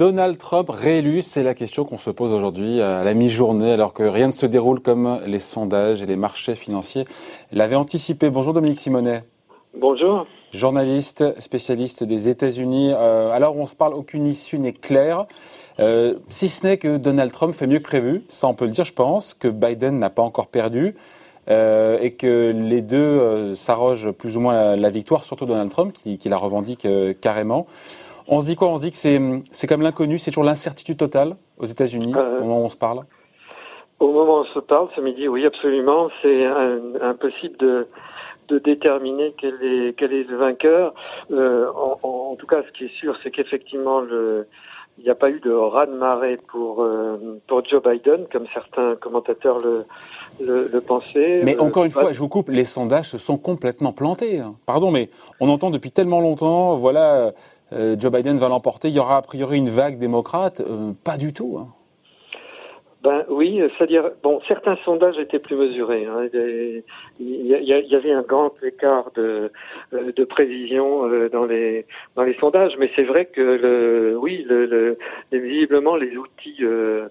Donald Trump réélu, c'est la question qu'on se pose aujourd'hui à la mi-journée, alors que rien ne se déroule comme les sondages et les marchés financiers l'avaient anticipé. Bonjour Dominique Simonet. Bonjour. Journaliste, spécialiste des États-Unis. Euh, alors on se parle, aucune issue n'est claire, euh, si ce n'est que Donald Trump fait mieux que prévu. Ça, on peut le dire, je pense, que Biden n'a pas encore perdu. Euh, et que les deux s'arrogent plus ou moins la, victoire, surtout Donald Trump, qui, qui la revendique carrément. On se dit quoi? On se dit que c'est, c'est comme l'inconnu, c'est toujours l'incertitude totale aux États-Unis euh, au moment où on se parle? Au moment où on se parle, ce midi, oui, absolument. C'est impossible de, de déterminer quel est, quel est le vainqueur. Euh, en, tout cas, ce qui est sûr, c'est qu'effectivement, le, il n'y a pas eu de raz-de-marée pour, euh, pour Joe Biden, comme certains commentateurs le, le, pensaient. Mais encore une fois, je vous coupe, les sondages se sont complètement plantés. Hein. Pardon, mais on entend depuis tellement longtemps, voilà, euh, Joe Biden va l'emporter, il y aura a priori une vague démocrate. Euh, pas du tout. Hein. Ben oui, c'est-à-dire bon, certains sondages étaient plus mesurés. Hein. Il, y avait un grand écart de, euh, de prévision dans les dans les sondages, mais c'est vrai que le, oui, le, le, visiblement les outils euh,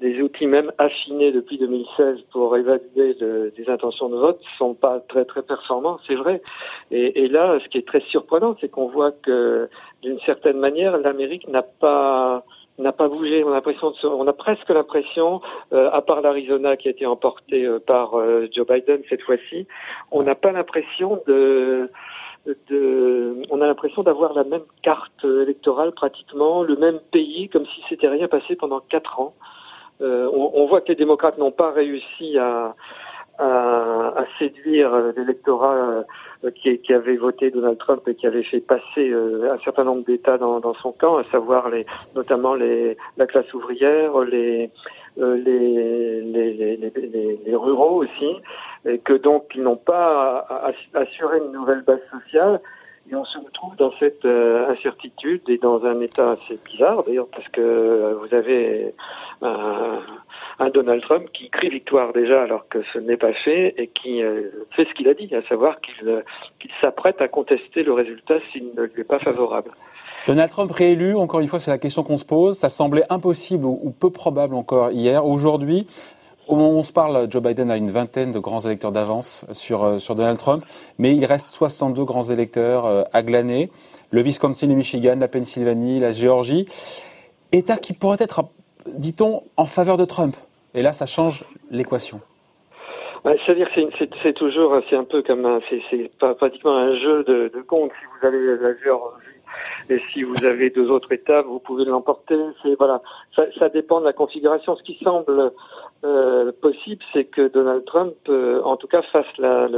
les outils même affinés depuis 2016 pour évaluer le, les intentions de vote sont pas très très performants, c'est vrai. Et là, ce qui est très surprenant, c'est qu'on voit que d'une certaine manière, l'Amérique n'a pas n'a pas bougé. On a presque l'impression, euh, à part l'Arizona qui a été emporté euh, par euh, Joe Biden cette fois-ci, on n'a pas l'impression de, de, on a l'impression d'avoir la même carte électorale pratiquement, le même pays, comme si c'était rien passé pendant quatre ans. On, on, voit que les démocrates n'ont pas réussi à, à, à séduire l'électorat euh, qui, qui, avait voté Donald Trump et qui avait fait passer euh, un certain nombre d'États dans, dans, son camp, à savoir les, notamment les, la classe ouvrière, les, euh, les, les, les, les, ruraux aussi, et que donc ils n'ont pas assuré une nouvelle base sociale. Et on se retrouve dans cette incertitude et dans un état assez bizarre d'ailleurs parce que vous avez un, un Donald Trump qui crie victoire déjà alors que ce n'est pas fait et qui euh, fait ce qu'il a dit, à savoir qu'il euh, s'apprête à contester le résultat s'il ne lui est pas favorable. Donald Trump réélu, encore une fois, c'est la question qu'on se pose. Ça semblait impossible ou, peu probable encore hier. Aujourd'hui, au moment où on se parle, Joe Biden a une vingtaine de grands électeurs d'avance sur, euh, sur Donald Trump, mais il reste 62 grands électeurs à glaner. Le Wisconsin, le Michigan, la Pennsylvanie, la Géorgie. État qui pourrait être, dit-on, en faveur de Trump. Et là, ça change l'équation. C'est-à-dire que c'est toujours, c'est un peu comme c'est pratiquement un jeu de, de compte. Si vous avez la Géorgie et si vous avez deux autres États, vous pouvez l'emporter. Voilà, ça, ça, dépend de la configuration. Ce qui semble euh, possible, c'est que Donald Trump, euh, en tout cas, fasse la,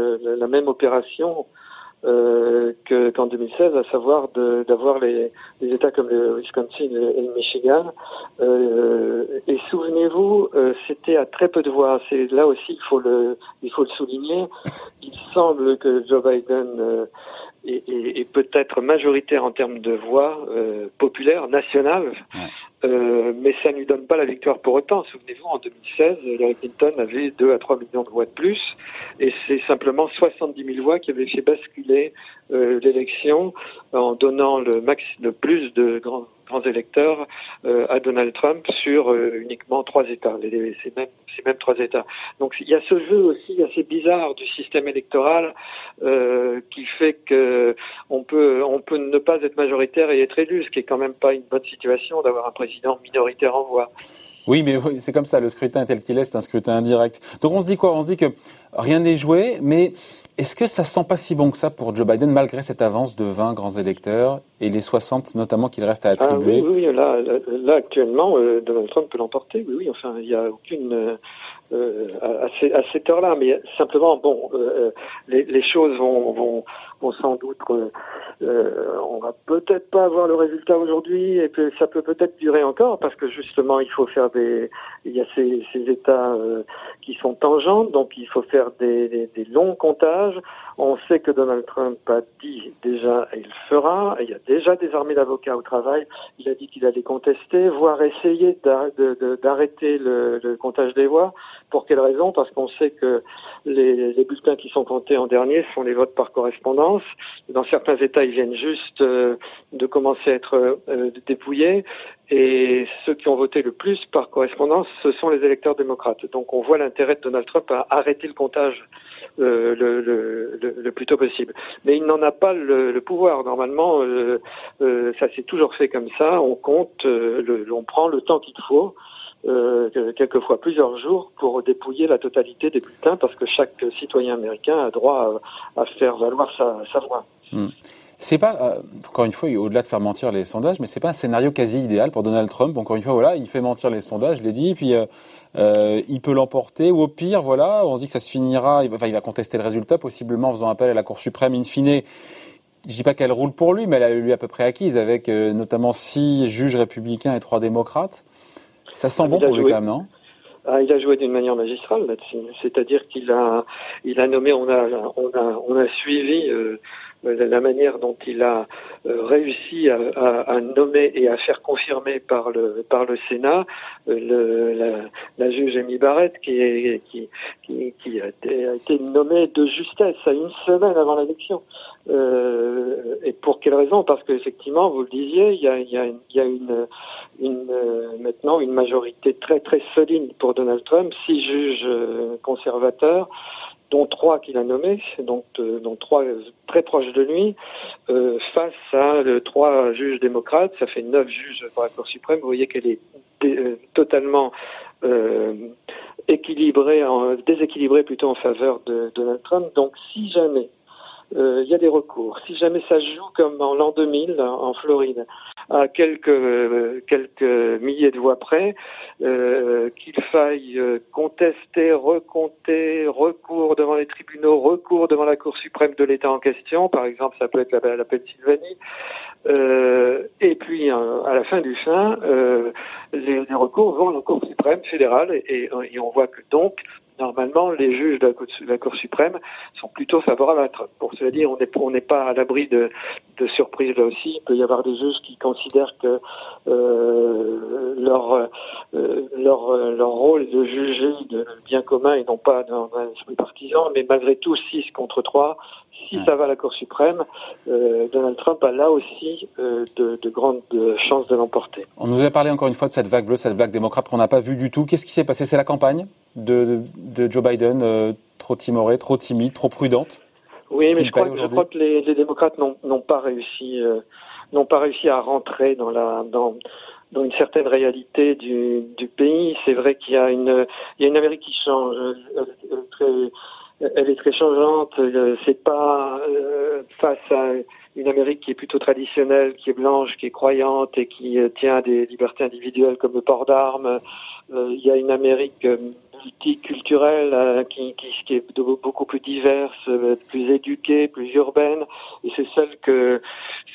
même opération euh, qu'en 2016, à savoir d'avoir les, les, États comme le Wisconsin et le Michigan. Euh, et souvenez-vous, c'était à très peu de voix. C'est là aussi il faut le souligner. Il semble que Joe Biden est, peut-être majoritaire en termes de voix populaires nationales. Euh, mais ça ne lui donne pas la victoire pour autant. Souvenez-vous, en 2016, Hillary Clinton avait 2 à 3 millions de voix de plus, et c'est simplement 70 000 voix qui avaient fait basculer euh, l'élection en donnant le plus de grands électeurs euh, à Donald Trump sur uniquement trois États, les, ces, mêmes, trois États. Donc il y a ce jeu aussi assez bizarre du système électoral qui fait que on peut, peut ne pas être majoritaire et être élu, ce qui est quand même pas une bonne situation d'avoir un président minoritaire en voix. Oui, mais c'est comme ça, le scrutin tel qu'il est, c'est un scrutin indirect. Donc on se dit quoi? On se dit que rien n'est joué, mais est-ce que ça sent pas si bon que ça pour Joe Biden, malgré cette avance de 20 grands électeurs et les 60 notamment qu'il reste à ah attribuer? oui, oui, là, là, actuellement, euh, Donald Trump peut l'emporter, oui, oui, enfin, il n'y a aucune... Euh, euh, à, à, cette heure-là, mais simplement, bon, euh, les, les, choses vont, vont, sans doute, euh, on va peut-être pas avoir le résultat aujourd'hui, et puis ça peut peut-être durer encore, parce que justement, il faut faire des, il y a ces, États qui sont tangents, donc il faut faire des, longs comptages. On sait que Donald Trump a dit déjà, et il fera, il y a déjà des armées d'avocats au travail, il a dit qu'il allait contester, voire essayer d'arrêter le, comptage des voix Pour quelle raison? Parce qu'on sait que les, bulletins qui sont comptés en dernier sont les votes par correspondance. Dans certains États, ils viennent juste euh, de commencer à être euh, dépouillés. Et ceux qui ont voté le plus par correspondance, ce sont les électeurs démocrates. Donc on voit l'intérêt de Donald Trump à arrêter le comptage euh, le, plus tôt possible. Mais il n'en a pas le, pouvoir. Normalement, ça s'est toujours fait comme ça. On compte, on prend le temps qu'il faut. Euh, quelquefois plusieurs jours pour dépouiller la totalité des bulletins parce que chaque citoyen américain a droit à, faire valoir sa, voix. Hmm. C'est pas, euh, encore une fois, au-delà de faire mentir les sondages, mais c'est pas un scénario quasi idéal pour Donald Trump. Encore une fois, voilà, il fait mentir les sondages, je l'ai dit, puis euh, euh, il peut l'emporter, ou au pire, voilà, on se dit que ça se finira, enfin, il va contester le résultat, possiblement en faisant appel à la Cour suprême in fine. Je dis pas qu'elle roule pour lui, mais elle a lui à peu près acquise, avec notamment six juges républicains et trois démocrates. Ça sent bon pour lui quand même, non? Ah, il a joué d'une manière magistrale là-dessus. C'est-à-dire qu'il a, il a nommé, on a, on a, on a suivi euh, la manière dont il a euh, réussi à, à, nommer et à faire confirmer par le par le Sénat euh, le, la, la, juge Amy Barrett qui, est, qui, qui, qui a, été, a, été, nommée de justesse à une semaine avant l'élection. Euh, et pour quelle raison? Parce qu'effectivement, vous le disiez, il y a, y a, y a une, une maintenant une majorité très très solide pour Donald Trump, six juges conservateurs dont trois qu'il a nommés, donc euh, dont trois très proches de lui, euh, face à euh, trois juges démocrates, ça fait neuf juges pour la Cour suprême. Vous voyez qu'elle est totalement équilibrée, déséquilibrée plutôt en faveur de Donald Trump. Donc, si jamais il y a des recours, si jamais ça joue comme en l'an 2000 en Floride, à quelques quelques milliers de voix près, euh, qu'il faille euh, contester, recompter, recours devant les tribunaux, recours devant la Cour suprême de l'État en question, par exemple ça peut être la, la Pennsylvanie, euh, et puis à la fin du fin, les, les, recours vont à la Cour suprême fédérale et, et on voit que donc normalement, les juges de la, Cour, suprême sont plutôt favorables à Trump. Pour cela dire, on n'est pas à l'abri de, de surprises là aussi. Il peut y avoir des juges qui considèrent que euh, leur, euh, leur, leur rôle est de juger de bien commun et non pas dans un esprit partisan, mais malgré tout, 6 contre 3, si ça va à la Cour suprême, euh, Donald Trump a là aussi euh, de, de, grandes chances de l'emporter. On nous a parlé encore une fois de cette vague bleue, cette vague démocrate qu'on n'a pas vue du tout. Qu'est-ce qui s'est passé? C'est la campagne? De, de, Joe Biden, euh, trop timorée, trop timide, trop prudente Oui, mais je crois, je crois, que les, les démocrates n'ont pas réussi, euh, n'ont pas réussi à rentrer dans la dans dans une certaine réalité du, du pays. C'est vrai qu'il y a une il y a une Amérique qui change. Très, elle est très changeante. Euh, c'est pas euh, face à une Amérique qui est plutôt traditionnelle, qui est blanche, qui est croyante et qui tient à des libertés individuelles comme le port d'armes. il y a une Amérique multiculturelle euh, qui, est beaucoup plus diverse, euh, plus éduquée, plus urbaine, et c'est celle que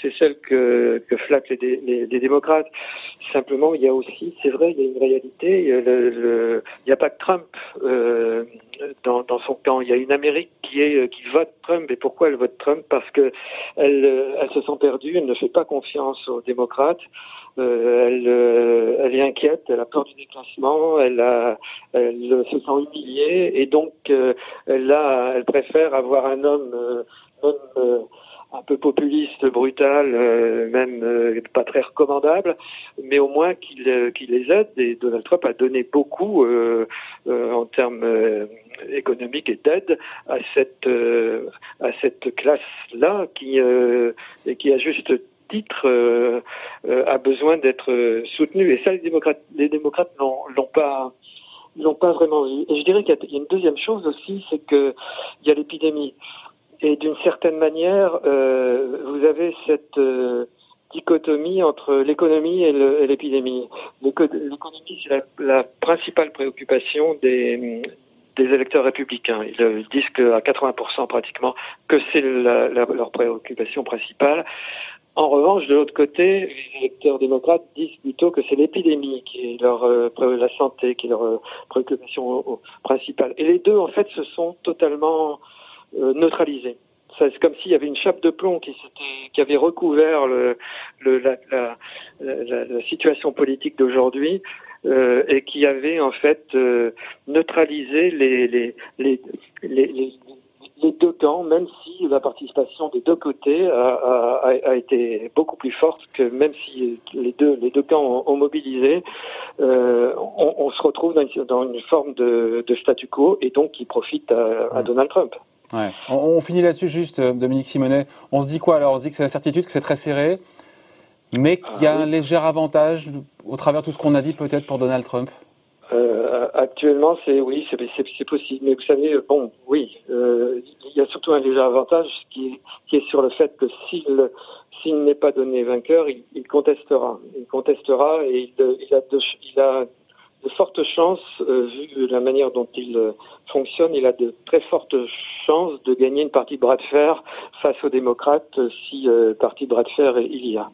c'est celle que, que flattent les, démocrates. Simplement, il y a aussi, c'est vrai, il y a une réalité. Il n'y a pas que Trump euh, dans, son camp. Il y a une Amérique qui vote Trump. Et pourquoi elle vote Trump? Parce que elle, elle se sent perdue. Elle ne fait pas confiance aux démocrates. Euh, elle, euh, elle, est inquiète, elle a peur du déclassement, elle, se sent humiliée et donc euh, elle, a, elle préfère avoir un homme, homme un peu populiste, brutal, même pas très recommandable, mais au moins qu'il les aide. Et Donald Trump a donné beaucoup en termes économiques et d'aide à cette classe là qui a juste titre euh, euh, a besoin d'être euh, soutenu. Et ça, les démocrates, les l'ont pas vraiment vu. Et je dirais qu'il y, a une deuxième chose aussi, c'est que il y a l'épidémie. Et d'une certaine manière, vous avez cette dichotomie entre l'économie et l'épidémie. L'économie, c'est la, la, principale préoccupation des, des électeurs républicains. Ils disent qu'à 80% pratiquement que c'est leur préoccupation principale. En revanche, de l'autre côté, les électeurs démocrates disent plutôt que c'est l'épidémie qui est leur euh, la santé qui est leur euh, préoccupation principale. Et les deux, en fait, se sont totalement euh, neutralisés. C'est comme s'il y avait une chape de plomb qui, qui avait recouvert le, le, la, situation politique d'aujourd'hui. et qui avait en fait neutralisé les les deux camps, même si la participation des deux côtés a, a, a été beaucoup plus forte que même si les deux, les deux camps ont, mobilisé, euh, on, on, se retrouve dans une, dans une forme de, de, statu quo et donc qui profite à, à Donald Trump. Ouais. On, on, finit là-dessus juste, euh, Dominique Simonet. On se dit quoi alors? On se dit que c'est la certitude, que c'est très serré, mais qu'il y a ah un léger avantage au travers de tout ce qu'on a dit peut-être pour Donald Trump? Euh, actuellement, c'est oui, c'est possible. Mais vous savez, bon, oui, euh, il y a surtout un léger avantage qui, est sur le fait que s'il s'il n'est pas donné vainqueur, il, contestera. Il contestera et il, a, de, fortes chances, euh, vu la manière dont il fonctionne, il a de très fortes chances de gagner une partie de bras de fer face aux démocrates si partie de bras de fer il y a.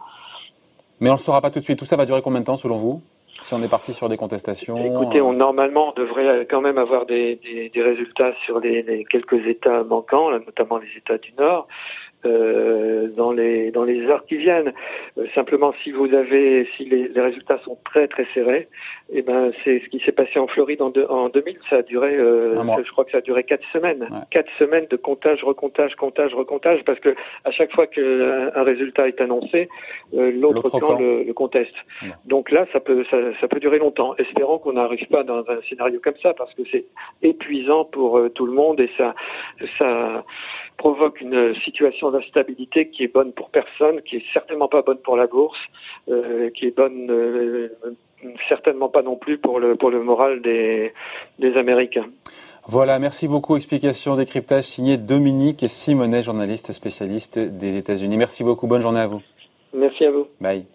Mais on ne le saura pas tout de suite. Tout ça va durer combien de temps selon vous? Si on est parti sur des contestations Écoutez, on, normalement, on devrait quand même avoir des, des, des résultats sur les, les, quelques États manquants, notamment les États du Nord. Euh, dans les dans les heures qui viennent. Euh, simplement, si vous avez, si les, les, résultats sont très très serrés, et eh ben c'est ce qui s'est passé en Floride en, en 2000. Ça a duré, euh, je crois que ça a duré quatre semaines. Quatre semaines de comptage, recomptage, comptage, recomptage, parce que à chaque fois qu'un un résultat est annoncé, euh, l'autre camp, le, le, conteste. Donc là, ça peut ça, ça peut durer longtemps. Espérons qu'on n'arrive pas dans un scénario comme ça, parce que c'est épuisant pour tout le monde et ça ça provoque une situation d'instabilité qui est bonne pour personne, qui est certainement pas bonne pour la bourse, euh, qui est bonne euh, certainement pas non plus pour le pour le moral des des Américains. Voilà, merci beaucoup. Explication, décryptage signé Dominique Simonet, journaliste spécialiste des États-Unis. Merci beaucoup. Bonne journée à vous. Merci à vous. Bye.